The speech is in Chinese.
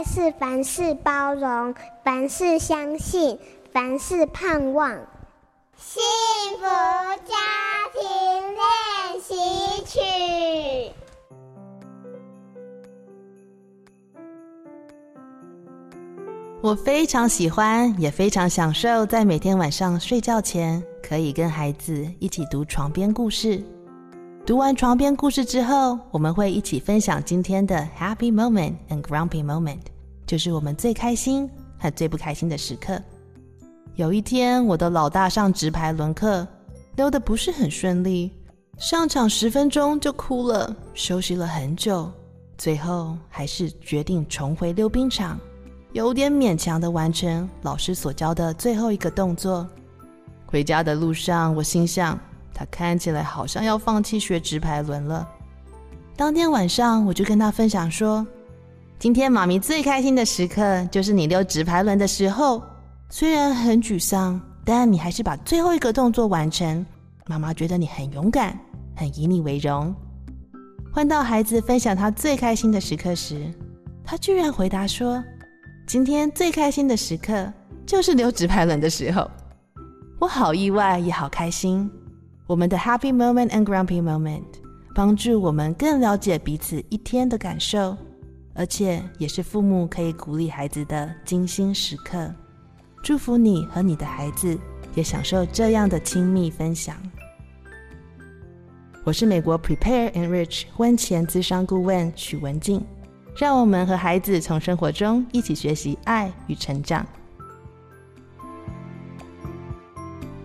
爱是凡事包容，凡事相信，凡事盼望。幸福家庭练习曲。我非常喜欢，也非常享受，在每天晚上睡觉前，可以跟孩子一起读床边故事。读完床边故事之后，我们会一起分享今天的 Happy Moment and Grumpy Moment，就是我们最开心和最不开心的时刻。有一天，我的老大上直排轮课，溜得不是很顺利，上场十分钟就哭了，休息了很久，最后还是决定重回溜冰场。有点勉强的完成老师所教的最后一个动作。回家的路上，我心想，他看起来好像要放弃学直排轮了。当天晚上，我就跟他分享说：“今天妈咪最开心的时刻就是你溜直排轮的时候，虽然很沮丧，但你还是把最后一个动作完成。妈妈觉得你很勇敢，很以你为荣。”换到孩子分享他最开心的时刻时，他居然回答说。今天最开心的时刻就是溜直排轮的时候，我好意外也好开心。我们的 Happy Moment and Grumpy Moment 帮助我们更了解彼此一天的感受，而且也是父母可以鼓励孩子的精心时刻。祝福你和你的孩子也享受这样的亲密分享。我是美国 Prepare Enrich 婚前咨商顾问许文静。让我们和孩子从生活中一起学习爱与成长。